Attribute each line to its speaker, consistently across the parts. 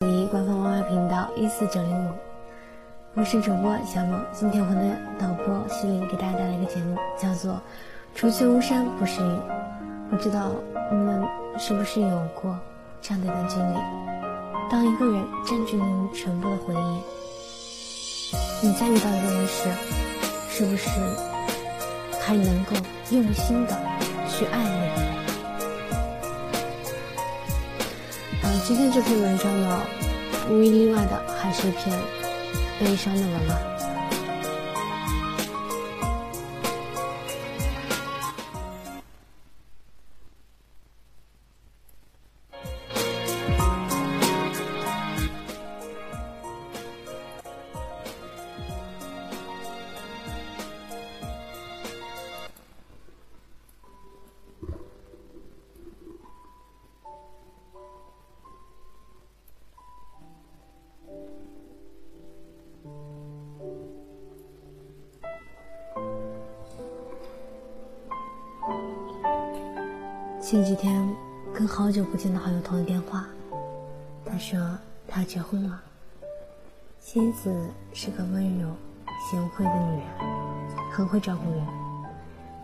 Speaker 1: 离官方 YY 频道一四九零五，我是主播小梦。今天我的导播西林给大家带来一个节目，叫做《除去巫山不是云》。不知道你们是不是有过这样的一段经历？当一个人占据了你全部的回忆，你再遇到一个人时，是不是还能够用心的去爱恋？今天这篇文章呢，无一例外的还是一篇悲伤的文案。我见到好友通了电话，他说他结婚了，妻子是个温柔贤惠的女人，很会照顾人。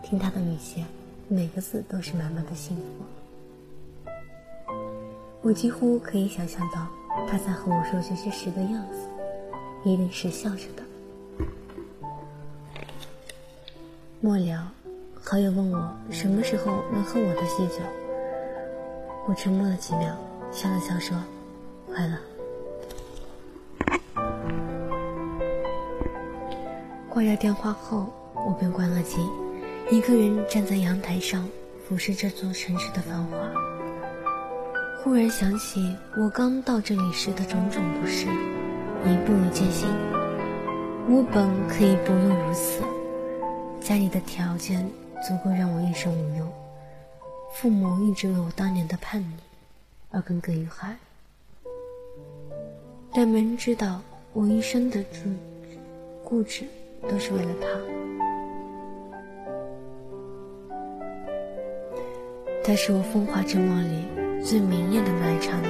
Speaker 1: 听他的语气，每个字都是满满的幸福。我几乎可以想象到他在和我说这些时的样子，一定是笑着的。末了。好友问我什么时候能喝我的喜酒，我沉默了几秒，笑了笑说：“快了。”挂掉电话后，我便关了机，一个人站在阳台上，俯视这座城市的繁华。忽然想起我刚到这里时的种种不适，一步一艰辛。我本可以不用如此，家里的条件。足够让我一生无忧。父母一直为我当年的叛逆而耿耿于怀，但没人知道我一生的自固执都是为了他。他是我风华正茂里最明艳的那一刹那。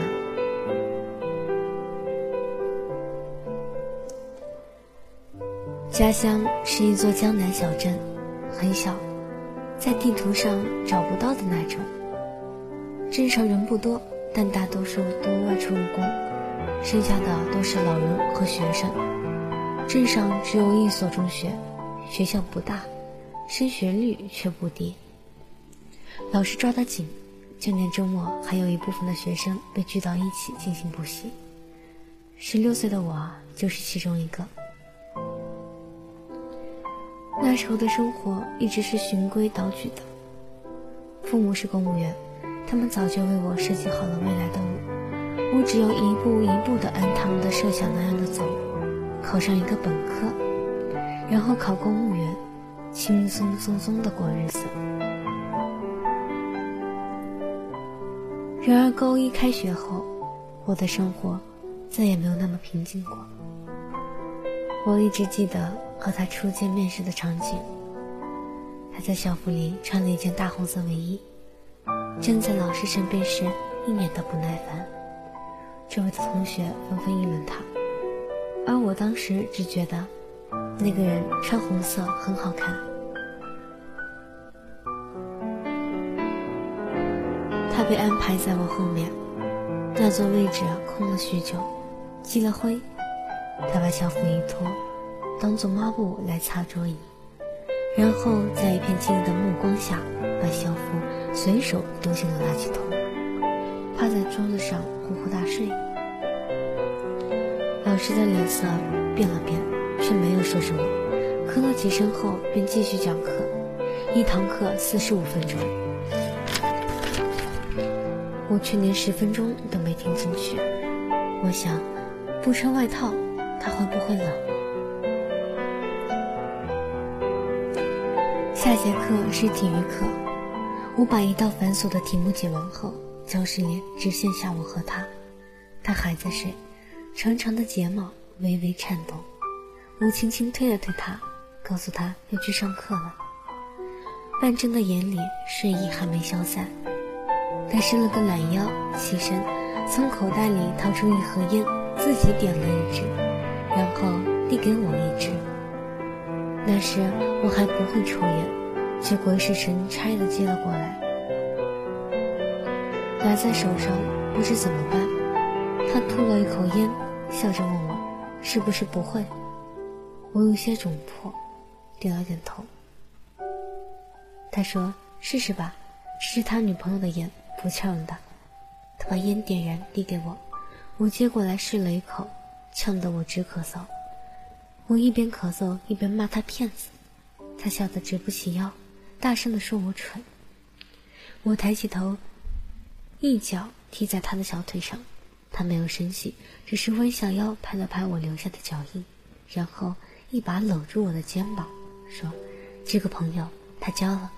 Speaker 1: 家乡是一座江南小镇，很小。在地图上找不到的那种。镇上人不多，但大多数都外出务工，剩下的都是老人和学生。镇上只有一所中学，学校不大，升学率却不低。老师抓得紧，就连周末还有一部分的学生被聚到一起进行补习。十六岁的我就是其中一个。那时候的生活一直是循规蹈矩的。父母是公务员，他们早就为我设计好了未来的路，我只有一步一步的按他们的设想那样的走，考上一个本科，然后考公务员，轻轻松松的过日子。然而高一开学后，我的生活再也没有那么平静过。我一直记得。和他初见面时的场景，他在校服里穿了一件大红色卫衣，站在老师身边时一脸的不耐烦。周围的同学纷纷议论他，而我当时只觉得那个人穿红色很好看。他被安排在我后面，那座位置空了许久，积了灰。他把校服一脱。当做抹布来擦桌椅，然后在一片惊异的目光下，把校服随手丢进了垃圾桶，趴在桌子上呼呼大睡。老师的脸色变了变，却没有说什么，咳了几声后便继续讲课，一堂课四十五分钟，我却连十分钟都没听进去。我想，不穿外套，他会不会冷？下节课是体育课，我把一道繁琐的题目解完后，教室里只剩下我和他，他还在睡，长长的睫毛微微颤动。我轻轻推了推他，告诉他要去上课了。半睁的眼里睡意还没消散，他伸了个懒腰，起身，从口袋里掏出一盒烟，自己点了一支，然后递给我一支。那时我还不会抽烟，却鬼使神差的接了过来，拿在手上不知怎么办。他吐了一口烟，笑着问我：“是不是不会？”我有些窘迫，点了点头。他说：“试试吧，是他女朋友的烟，不呛的。”他把烟点燃，递给我，我接过来试了一口，呛得我直咳嗽。我一边咳嗽一边骂他骗子，他笑得直不起腰，大声的说我蠢。我抬起头，一脚踢在他的小腿上，他没有生气，只是弯下腰拍了拍我留下的脚印，然后一把搂住我的肩膀，说：“这个朋友他交了。”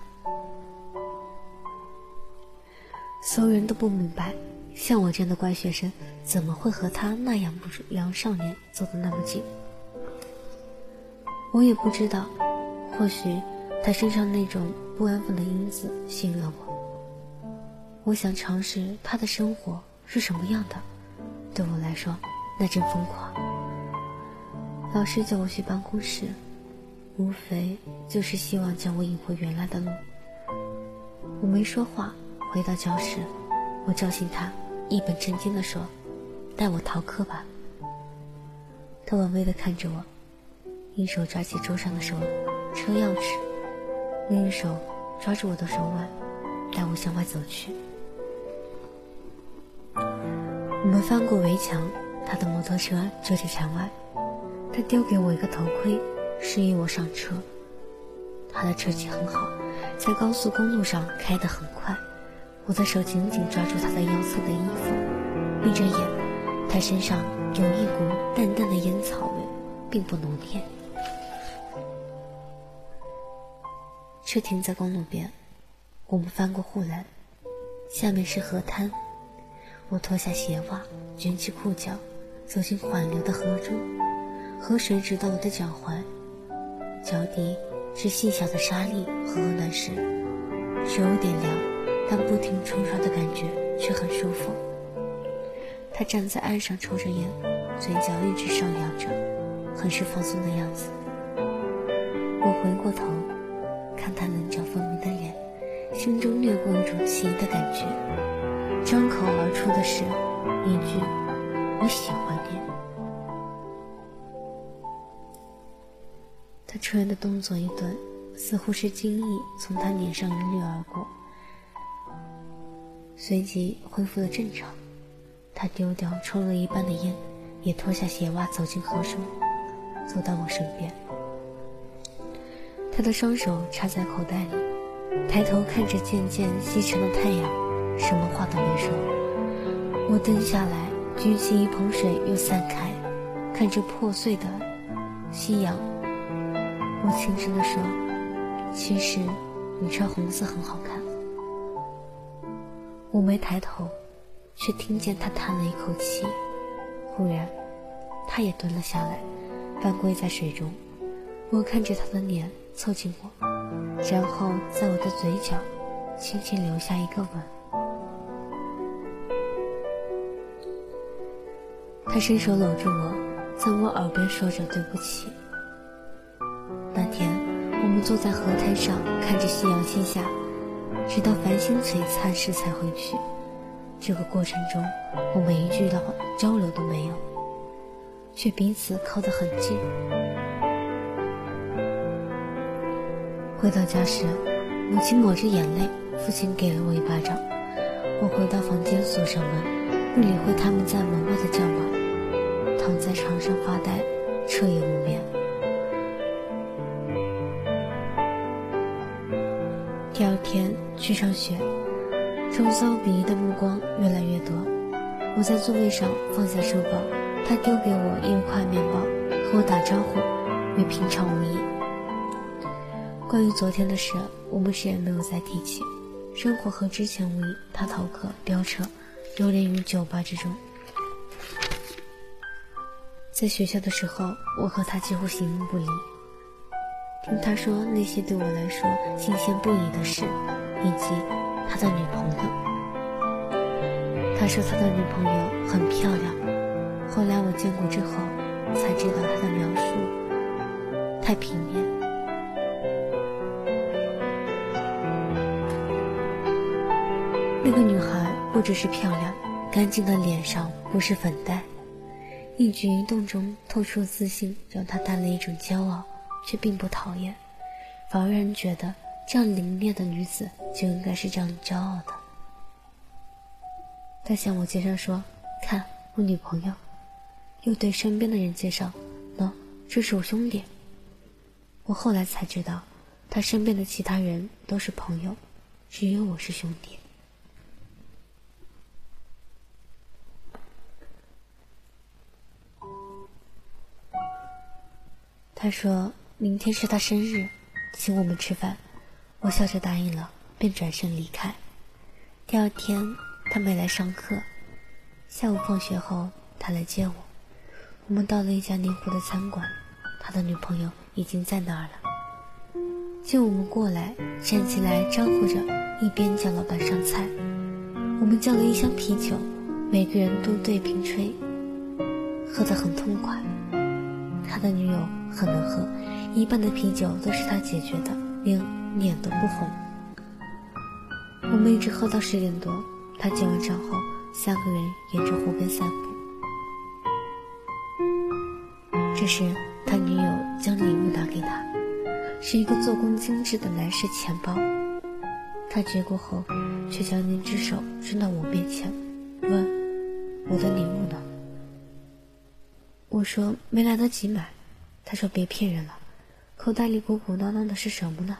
Speaker 1: 所有人都不明白。像我这样的乖学生，怎么会和他那样不良少年走得那么近？我也不知道，或许他身上那种不安分的因子吸引了我。我想尝试他的生活是什么样的，对我来说，那真疯狂。老师叫我去办公室，无非就是希望将我引回原来的路。我没说话，回到教室，我叫醒他。一本正经地说：“带我逃课吧。”他玩味地看着我，一手抓起桌上的手车钥匙，另一手抓住我的手腕，带我向外走去。我们翻过围墙，他的摩托车就在墙外。他丢给我一个头盔，示意我上车。他的车技很好，在高速公路上开得很快。我的手紧紧抓住他的腰侧的衣服，闭着眼，他身上有一股淡淡的烟草味，并不浓烈。车停在公路边，我们翻过护栏，下面是河滩。我脱下鞋袜，卷起裤脚，走进缓流的河中，河水直到我的脚踝，脚底是细小的沙粒和鹅卵石，手有点凉。但不停冲刷的感觉却很舒服。他站在岸上抽着烟，嘴角一直上扬着，很是放松的样子。我回过头，看他棱角分明的脸，心中掠过一种奇异的感觉。张口而出的是一句“我喜欢你”。他抽烟的动作一顿，似乎是惊异从他脸上一掠而过。随即恢复了正常，他丢掉抽了一半的烟，也脱下鞋袜走进河中，走到我身边。他的双手插在口袋里，抬头看着渐渐西沉的太阳，什么话都没说。我蹲下来，举起一捧水又散开，看着破碎的夕阳，我轻声地说：“其实你穿红色很好看。”我没抬头，却听见他叹了一口气。忽然，他也蹲了下来，半跪在水中。我看着他的脸凑近我，然后在我的嘴角轻轻留下一个吻。他伸手搂住我，在我耳边说着对不起。那天，我们坐在河滩上，看着夕阳西下。直到繁星璀璨时才回去。这个过程中，我们一句的交流都没有，却彼此靠得很近。回到家时，母亲抹着眼泪，父亲给了我一巴掌。我回到房间，锁上门，不理会他们在门外的叫骂，躺在床上发呆，彻夜无眠。第二天去上学，周遭鄙夷的目光越来越多。我在座位上放下书包，他丢给我一块面包，和我打招呼，与平常无异。关于昨天的事，我们谁也没有再提起。生活和之前无异，他逃课、飙车，流连于酒吧之中。在学校的时候，我和他几乎形影不离。听他说那些对我来说新鲜不已的事，以及他的女朋友。他说他的女朋友很漂亮，后来我见过之后才知道他的描述太平面。那个女孩不只是漂亮，干净的脸上不是粉黛，一举一动中透出自信，让她带了一种骄傲，却并不讨厌，反而让人觉得这样凌冽的女子就应该是这样骄傲的。他向我介绍说：“看我女朋友。”又对身边的人介绍：“喏，这是我兄弟。”我后来才知道，他身边的其他人都是朋友，只有我是兄弟。他说明天是他生日，请我们吃饭。我笑着答应了，便转身离开。第二天。他没来上课，下午放学后他来接我，我们到了一家宁湖的餐馆，他的女朋友已经在那儿了。见我们过来，站起来招呼着，一边叫老板上菜。我们叫了一箱啤酒，每个人都对瓶吹，喝得很痛快。他的女友很能喝，一半的啤酒都是他解决的，连脸都不红。我们一直喝到十点多。他结完账后，三个人沿着湖边散步。这时，他女友将礼物拿给他，是一个做工精致的男士钱包。他接过后，却将那只手伸到我面前，问：“我的礼物呢？”我说：“没来得及买。”他说：“别骗人了，口袋里鼓鼓囊囊的是什么呢？”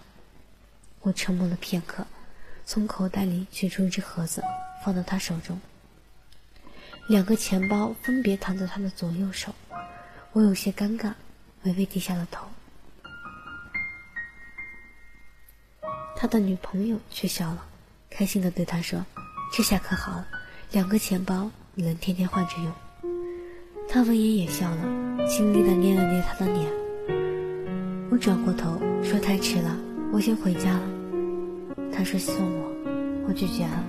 Speaker 1: 我沉默了片刻，从口袋里取出一只盒子。放到他手中，两个钱包分别躺在他的左右手，我有些尴尬，微微低下了头。他的女朋友却笑了，开心的对他说：“这下可好了，两个钱包你能天天换着用。”他闻言也笑了，亲昵的捏了捏他的脸。我转过头说：“太迟了，我先回家了。”他说：“送我。”我拒绝了。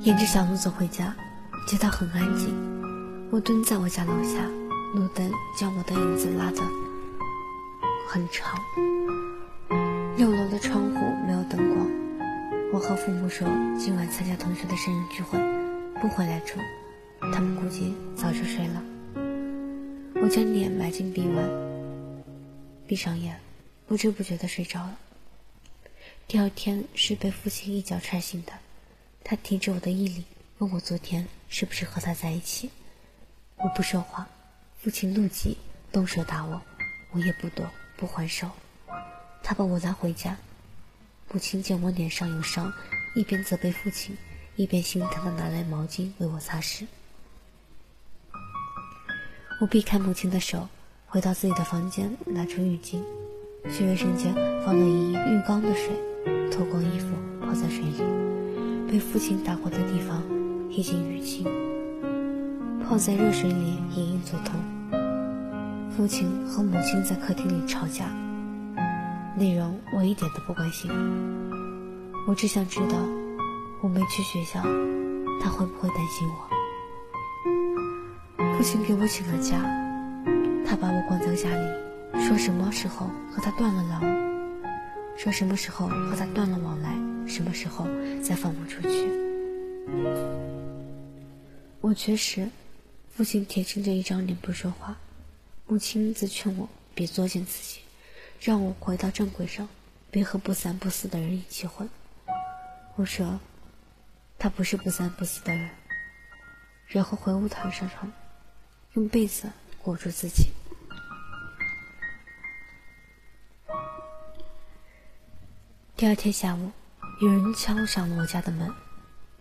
Speaker 1: 沿着小路走回家，街道很安静。我蹲在我家楼下，路灯将我的影子拉得很长。六楼的窗户没有灯光。我和父母说今晚参加同学的生日聚会，不回来住。他们估计早就睡了。我将脸埋进臂弯，闭上眼，不知不觉的睡着了。第二天是被父亲一脚踹醒的。他提着我的衣领，问我昨天是不是和他在一起。我不说话，父亲怒极，动手打我，我也不躲，不还手。他把我拉回家，母亲见我脸上有伤，一边责备父亲，一边心疼的拿来毛巾为我擦拭。我避开母亲的手，回到自己的房间，拿出浴巾，去卫生间放了一浴缸的水，脱光衣服泡在水里。被父亲打过的地方已经淤青，泡在热水里隐隐作痛。父亲和母亲在客厅里吵架，内容我一点都不关心。我只想知道，我没去学校，他会不会担心我？父亲给我请了假，他把我关在家里，说什么时候和他断了狼，说什么时候和他断了往来。什么时候再放我出去？我绝食，父亲铁青着一张脸不说话，母亲则劝我别作践自己，让我回到正轨上，别和不三不四的人一起混。我说，他不是不三不四的人，然后回屋躺上床，用被子裹住自己。第二天下午。有人敲响了我家的门，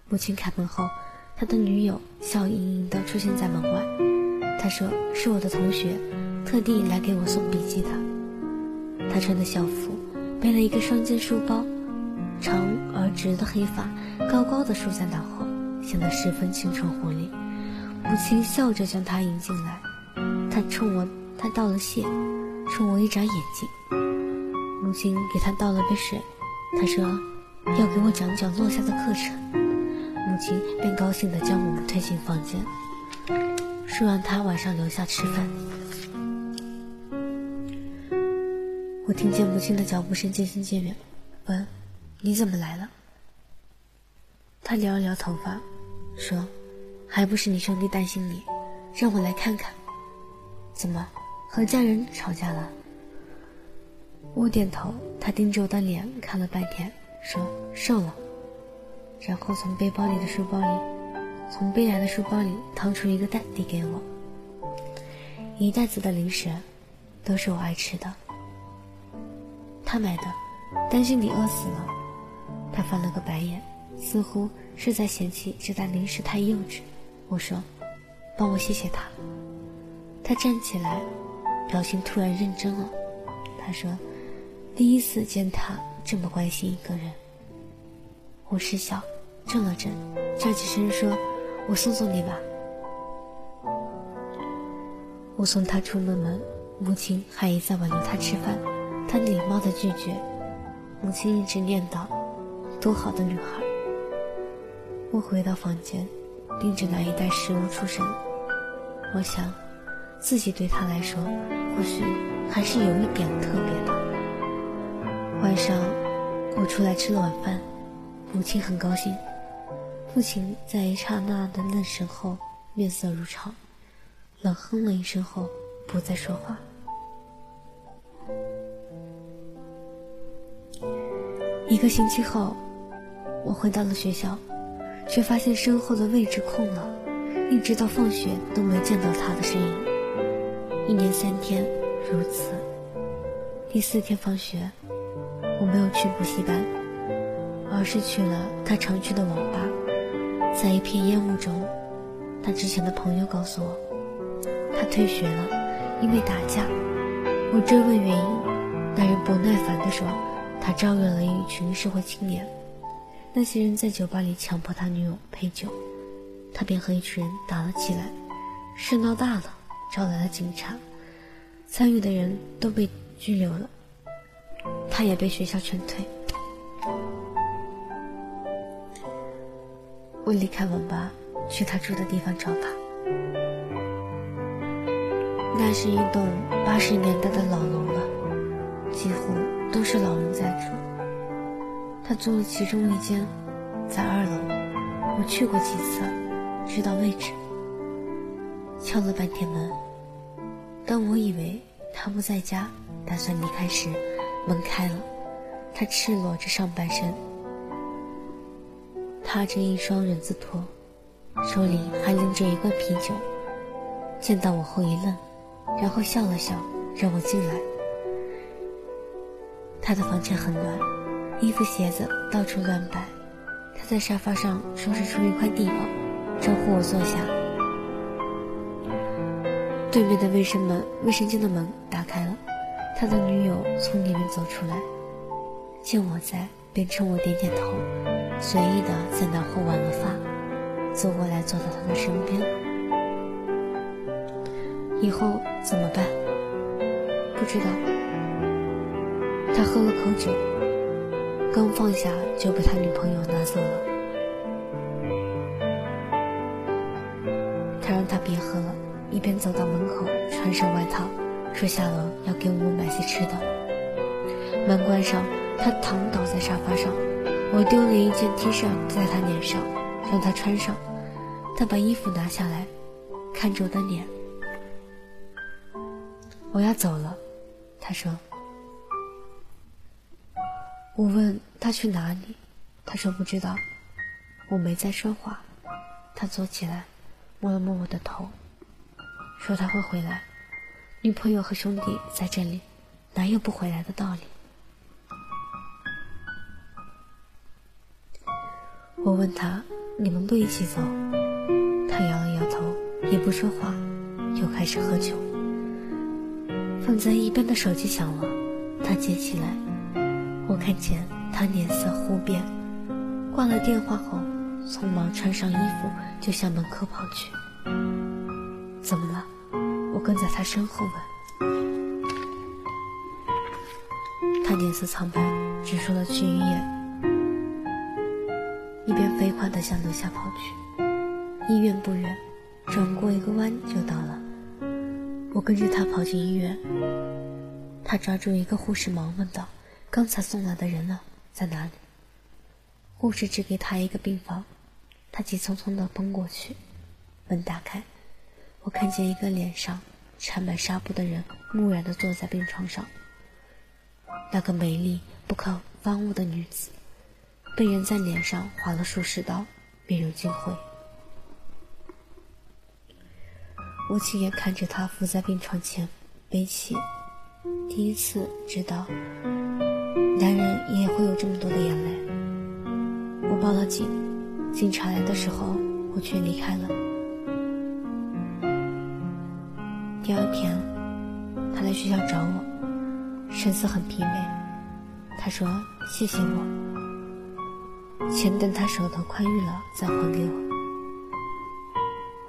Speaker 1: 母亲开门后，他的女友笑盈盈地出现在门外。他说：“是我的同学，特地来给我送笔记的。”他穿的校服，背了一个双肩书包，长而直的黑发高高的梳在脑后，显得十分青春活力。母亲笑着将他迎进来，他冲我，他道了谢，冲我一眨眼睛。母亲给他倒了杯水。他说要给我讲讲落下的课程。母亲便高兴地将我们推进房间，说让他晚上留下吃饭。听见母亲的脚步声渐行渐远，问：“你怎么来了？”他撩了撩头发，说：“还不是你兄弟担心你，让我来看看。怎么和家人吵架了？”我点头，他盯着我的脸看了半天，说：“瘦了。”然后从背包里的书包里，从背来的书包里掏出一个袋递给我，一袋子的零食，都是我爱吃的。他买的，担心你饿死了。他翻了个白眼，似乎是在嫌弃这袋零食太幼稚。我说：“帮我谢谢他。”他站起来，表情突然认真了。他说。第一次见他这么关心一个人，我失笑，怔了怔，站起身说：“我送送你吧。”我送他出了门，母亲还一再挽留他吃饭，他礼貌的拒绝。母亲一直念叨：“多好的女孩。”我回到房间，盯着那一袋食物出神。我想，自己对他来说，或许还是有一点特别的。晚上，我出来吃了晚饭，母亲很高兴。父亲在一刹那的愣神后，面色如常，冷哼了一声后，不再说话。一个星期后，我回到了学校，却发现身后的位置空了，一直到放学都没见到他的身影。一年三天如此，第四天放学。我没有去补习班，而是去了他常去的网吧。在一片烟雾中，他之前的朋友告诉我，他退学了，因为打架。我追问原因，那人不耐烦地说，他招惹了一群社会青年，那些人在酒吧里强迫他女友陪酒，他便和一群人打了起来，事闹大了，招来了警察，参与的人都被拘留了。他也被学校劝退。我离开网吧，去他住的地方找他。那是一栋八十年代的老楼了，几乎都是老人在住。他租了其中一间，在二楼。我去过几次，知道位置。敲了半天门，当我以为他不在家，打算离开时。门开了，他赤裸着上半身，踏着一双人字拖，手里还拎着一罐啤酒。见到我后一愣，然后笑了笑，让我进来。他的房间很乱，衣服鞋子到处乱摆。他在沙发上收拾出一块地方，招呼我坐下。对面的卫生门、卫生间的门打开了。他的女友从里面走出来，见我在，便冲我点点头，随意的在脑后挽了发，走过来坐到他的身边。以后怎么办？不知道。他喝了口酒，刚放下就被他女朋友拿走了。他让他别喝了，一边走到门口，穿上外套。说下楼要给我们买些吃的。门关上，他躺倒在沙发上。我丢了一件 T 恤在他脸上，让他穿上。他把衣服拿下来，看着我的脸。我要走了，他说。我问他去哪里，他说不知道。我没再说话。他坐起来，摸了摸我的头，说他会回来。女朋友和兄弟在这里，哪有不回来的道理？我问他：“你们不一起走？”他摇了摇头，也不说话，又开始喝酒。放在一边的手机响了，他接起来，我看见他脸色忽变，挂了电话后，匆忙穿上衣服就向门口跑去。怎么了？我跟在他身后问，他脸色苍白，只说了去医院，一边飞快地向楼下跑去。医院不远，转过一个弯就到了。我跟着他跑进医院，他抓住一个护士，忙问道：“刚才送来的人呢？在哪里？”护士指给他一个病房，他急匆匆地奔过去，门打开，我看见一个脸上缠满纱布的人木然地坐在病床上。那个美丽不可方物的女子，被人在脸上划了数十刀，面如金灰。我亲眼看着她伏在病床前悲泣，第一次知道，男人也会有这么多的眼泪。我报了警，警察来的时候，我却离开了。第二天，他来学校找我，神色很疲惫。他说：“谢谢我，钱等他手头宽裕了再还给我。”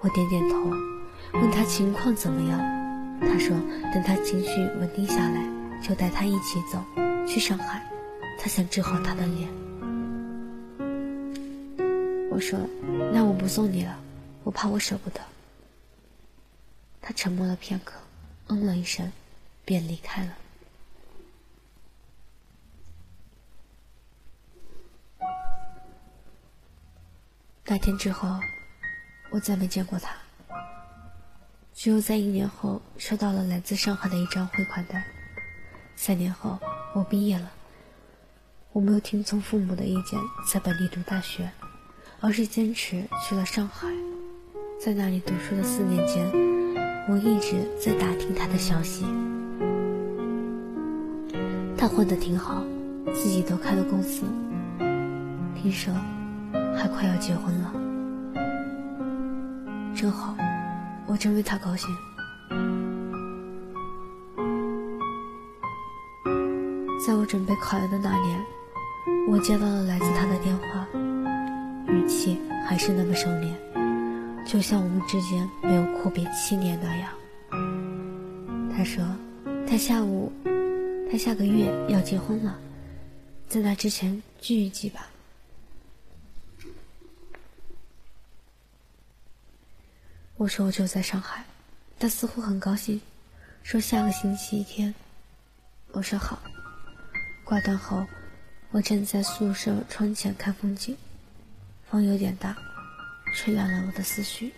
Speaker 1: 我点点头，问他情况怎么样。他说：“等他情绪稳定下来，就带他一起走去上海。他想治好他的脸。”我说：“那我不送你了，我怕我舍不得。”他沉默了片刻，嗯了一声，便离开了。那天之后，我再没见过他。只有在一年后，收到了来自上海的一张汇款单。三年后，我毕业了，我没有听从父母的意见，在本地读大学。而是坚持去了上海，在那里读书的四年间，我一直在打听他的消息。他混得挺好，自己都开了公司，听说还快要结婚了，真好，我真为他高兴。在我准备考研的那年，我接到了来自他的电话。语气还是那么收敛，就像我们之间没有阔别七年那样。他说：“他下午，他下个月要结婚了，在那之前聚一聚吧。”我说：“我就在上海。”他似乎很高兴，说：“下个星期一天。”我说：“好。”挂断后，我站在宿舍窗前看风景。风有点大，吹乱了我的思绪。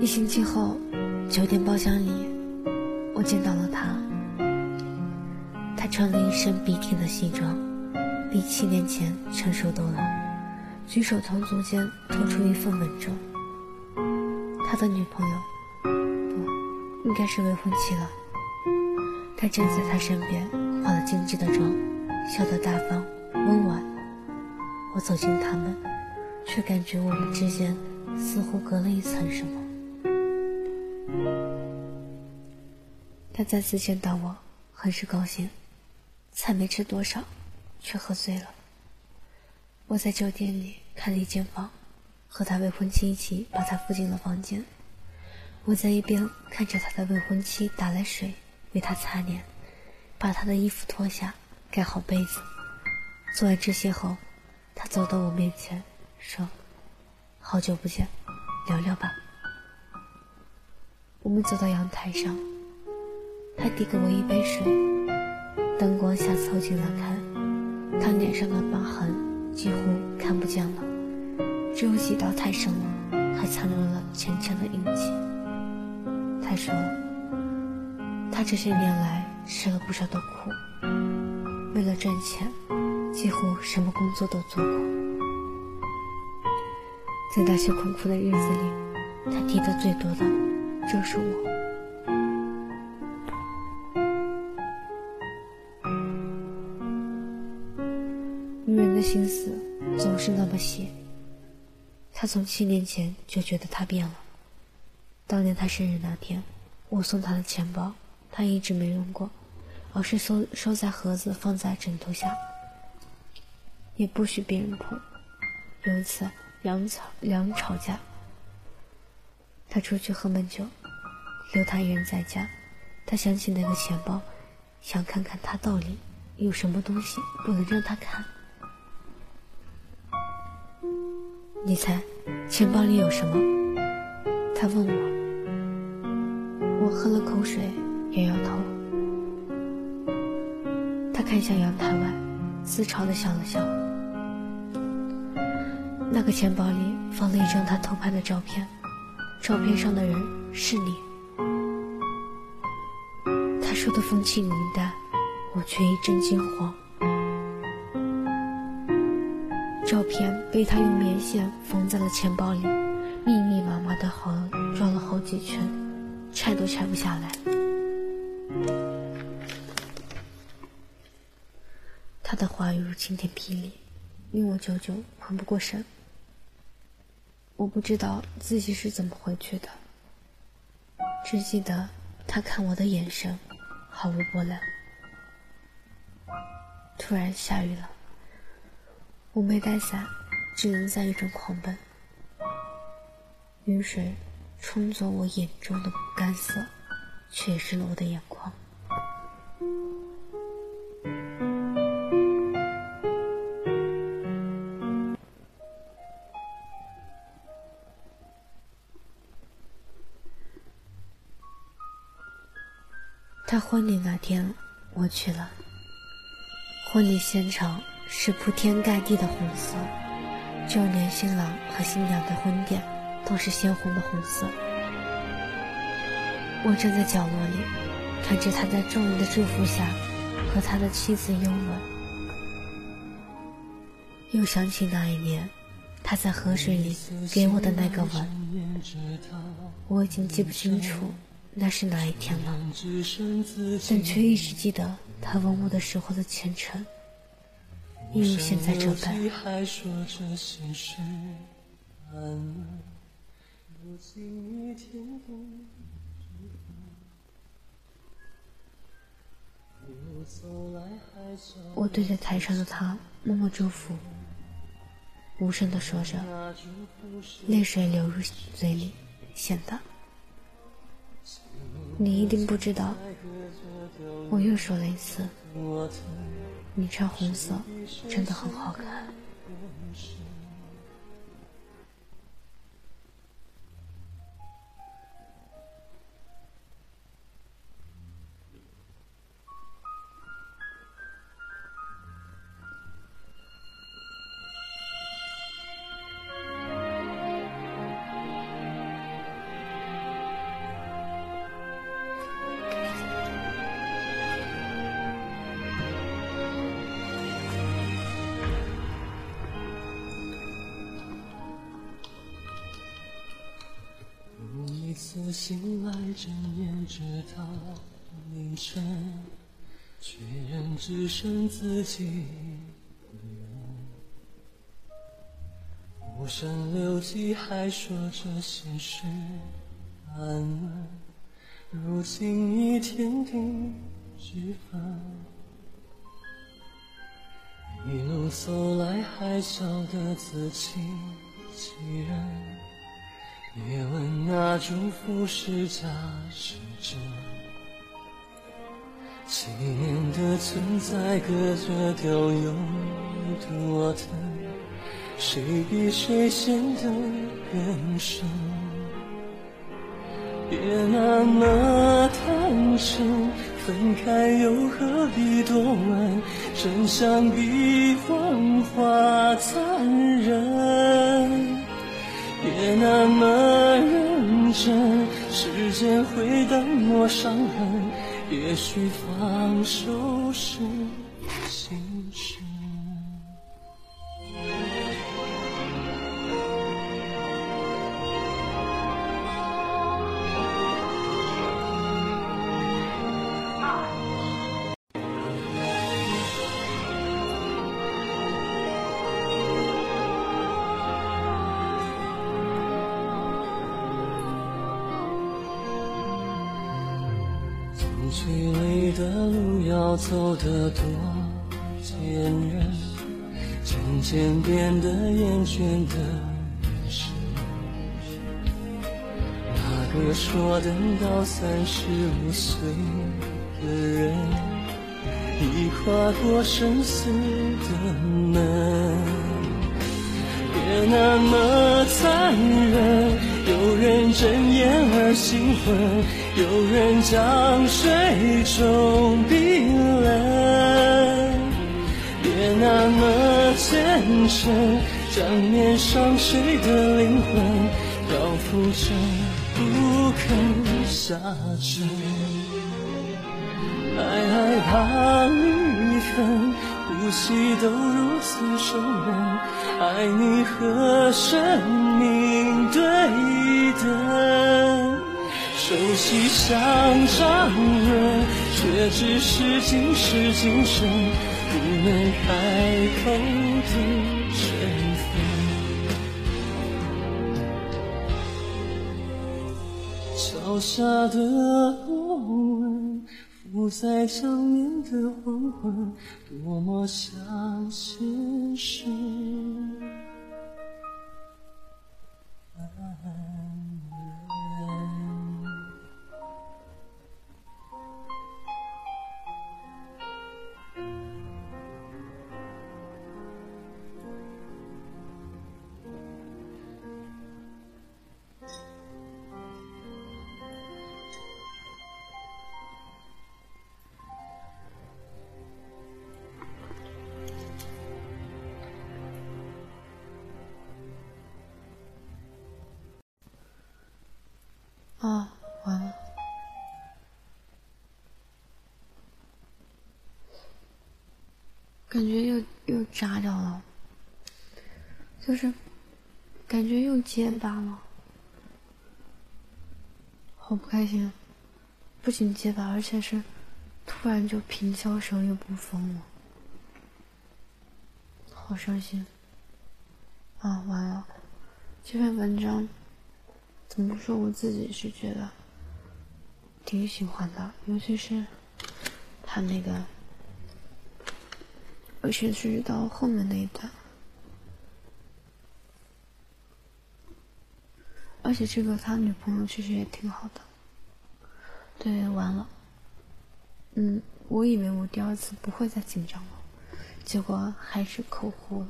Speaker 1: 一星期后，酒店包厢里，我见到了他。他穿了一身笔挺的西装，比七年前成熟多了。举手投足间透出一份稳重。他的女朋友，不，应该是未婚妻了。他站在他身边，化了精致的妆，笑得大方温婉。我走近他们，却感觉我们之间似乎隔了一层什么。他再次见到我，很是高兴。菜没吃多少，却喝醉了。我在酒店里开了一间房，和他未婚妻一起把他扶进了房间。我在一边看着他的未婚妻打来水为他擦脸，把他的衣服脱下盖好被子。做完这些后，他走到我面前说：“好久不见，聊聊吧。”我们走到阳台上，他递给我一杯水，灯光下凑近了看，他脸上的疤痕。几乎看不见了，只有几道太深了，还残留了浅浅的印记。他说，他这些年来吃了不少的苦，为了赚钱，几乎什么工作都做过。在那些困苦的日子里，他提的最多的就是我。他从七年前就觉得他变了。当年他生日那天，我送他的钱包，他一直没用过，而是收收在盒子放在枕头下。也不许别人碰。有一次，两吵两吵架，他出去喝闷酒，留他一人在家。他想起那个钱包，想看看他到底有什么东西不能让他看。你猜，钱包里有什么？他问我。我喝了口水，摇摇头。他看向阳台外，自嘲的笑了笑。那个钱包里放了一张他偷拍的照片，照片上的人是你。他说的风轻云淡，我却一阵惊慌。照片被他用棉线缝在了钱包里，密密麻麻的好绕了好几圈，拆都拆不下来。他的话语如晴天霹雳，令我久久缓不过神。我不知道自己是怎么回去的，只记得他看我的眼神毫无波澜。突然下雨了。我没带伞，只能在雨中狂奔。雨水冲走我眼中的不干涩，却湿了我的眼眶。他婚礼那天，我去了。婚礼现场。是铺天盖地的红色，就连新郎和新娘的婚典都是鲜红的红色。我站在角落里，看着他在众人的祝福下和他的妻子拥吻，又想起那一年他在河水里给我的那个吻。我已经记不清楚那是哪一天了，但却一直记得他吻我的时候的虔诚。一如现在这般。我对着台上的他默默祝福，无声的说着，泪水流入嘴里，显得你一定不知道。我又说了一次。你穿红色真的很好看。醒来，睁眼直到凌晨，却仍只剩自己一人。无声留迹，还说着心事安稳。如今已天地之分，一路走来，还笑得自欺欺人。别问那祝福是假是真，几年的存在隔着丢有多疼，谁比谁陷得更深？别那么坦诚，分开又何必多问？真相比谎话残忍。别那么认真，时间会淡漠伤痕，也许放手是
Speaker 2: 我等到三十五岁的人，已跨过生死的门。别那么残忍，有人睁眼而兴奋，有人将水中冰冷。别那么虔诚，将面上谁的灵魂漂浮着不不肯下沉。爱爱怕离分，呼吸都如此受人。爱你和生命对等，熟悉像掌纹，却只是今世今生不能开口的脚。下的波纹，浮在江面的黄昏，多么像现实。
Speaker 1: 啊，完了，感觉又又炸掉了，就是感觉又结巴了，好不开心，不仅结巴，而且是突然就平翘舌又不风了，好伤心。啊，完了，这篇文章。怎么说？我自己是觉得挺喜欢的，尤其是他那个，而且是到后面那一段，而且这个他女朋友其实也挺好的。对，完了。嗯，我以为我第二次不会再紧张了，结果还是口误了，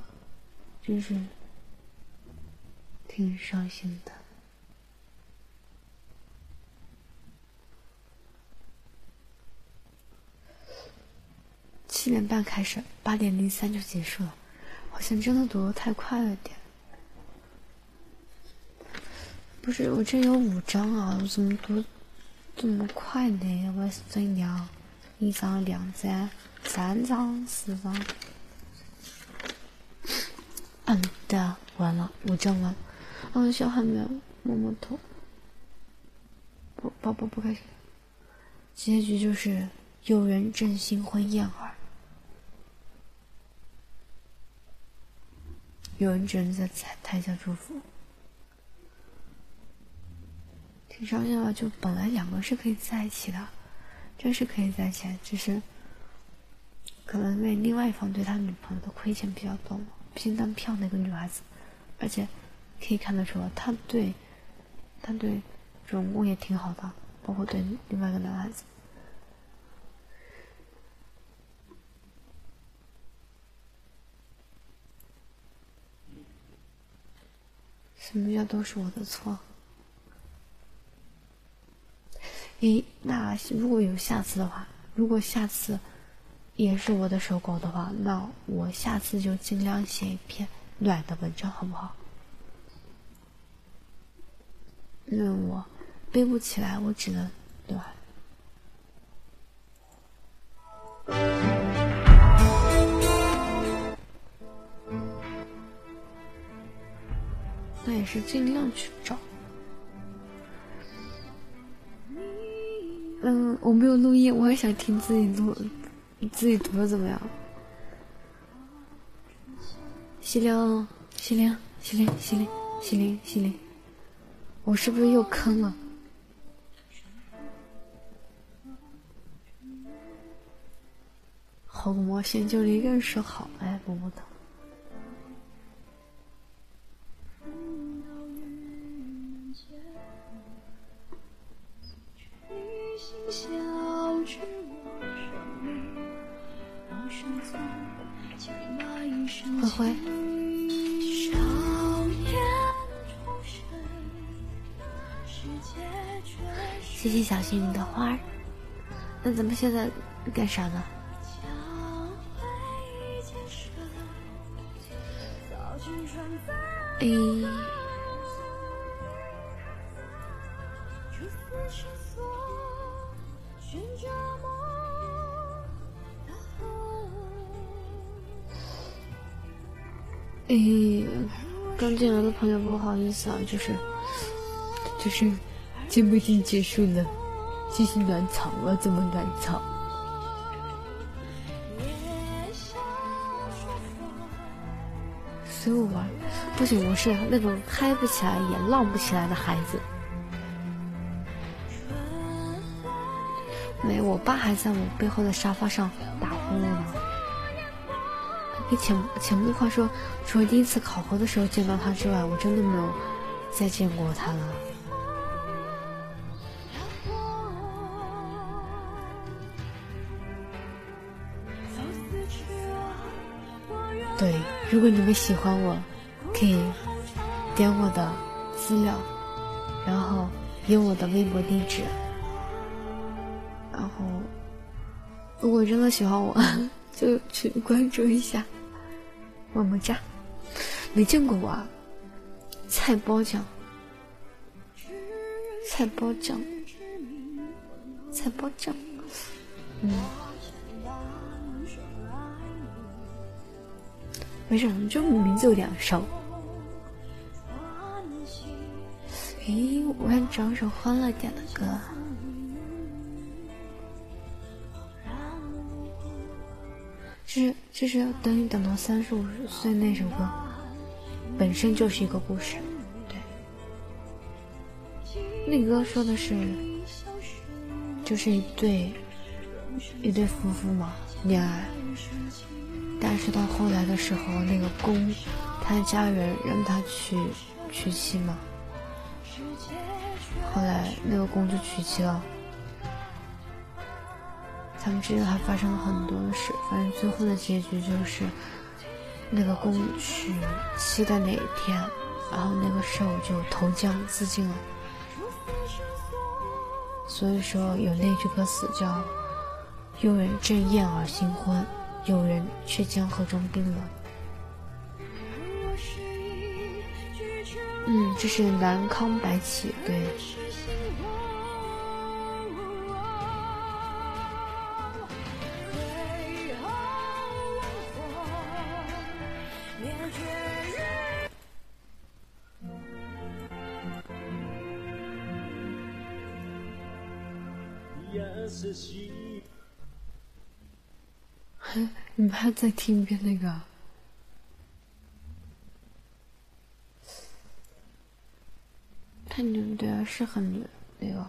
Speaker 1: 真是挺伤心的。七点半开始，八点零三就结束了，好像真的读的太快了点。不是，我这有五张啊，我怎么读这么快呢？我是怎样？一张、两张、三张、四张。嗯的，完了，五张完。嗯，小海绵摸摸头。不，宝宝不开心。结局就是有人真心婚燕儿。有人只能在台台下祝福，挺伤心的。就本来两个是可以在一起的，真是可以在一起，只是可能因为另外一方对他女朋友的亏欠比较多嘛，毕竟当票那个女孩子，而且可以看得出来，他对他对主人公也挺好的，包括对另外一个男孩子。什么叫都是我的错？诶，那如果有下次的话，如果下次也是我的手稿的话，那我下次就尽量写一篇暖的文章，好不好？因为我背不起来，我只能暖。那也是尽量去找。嗯，我没有录音，我也想听自己录，自己读的怎么样？西凉，西凉，西凉，西凉，西凉，西凉，我是不是又坑了？好，我先就一个人说好，哎，摸摸头。谢谢小幸运的花儿。那咱们现在干啥呢？哎。哎，刚进来的朋友不好意思啊，就是就是节目已经结束了，继续暖场了，怎么暖场？所以我玩不行，我是那种嗨不起来也浪不起来的孩子。没，我爸还在我背后的沙发上打呼噜呢。你前前面话说，除了第一次考核的时候见到他之外，我真的没有再见过他了。如果你们喜欢我，可以点我的资料，然后有我的微博地址，然后如果真的喜欢我，就去关注一下。么么哒，没见过我，菜包酱，菜包酱，菜包酱，嗯，没事，就名字有点熟。咦，我想找首欢乐点的歌。就是，就是等你等到三十五岁那首歌，本身就是一个故事，对。那歌说的是，就是一对一对夫妇嘛，恋爱，但是到后来的时候，那个公，他的家人让他去娶妻嘛，后来那个公就娶妻了。他们之间还发生了很多的事，反正最后的结局就是，那个公娶妻的那一天，然后那个兽就投江自尽了。所以说有那句歌词叫“有人正艳而新婚，有人却将河中冰冷”。嗯，这是南康白起对。我还再听一遍那个？太牛对啊，是很牛那个。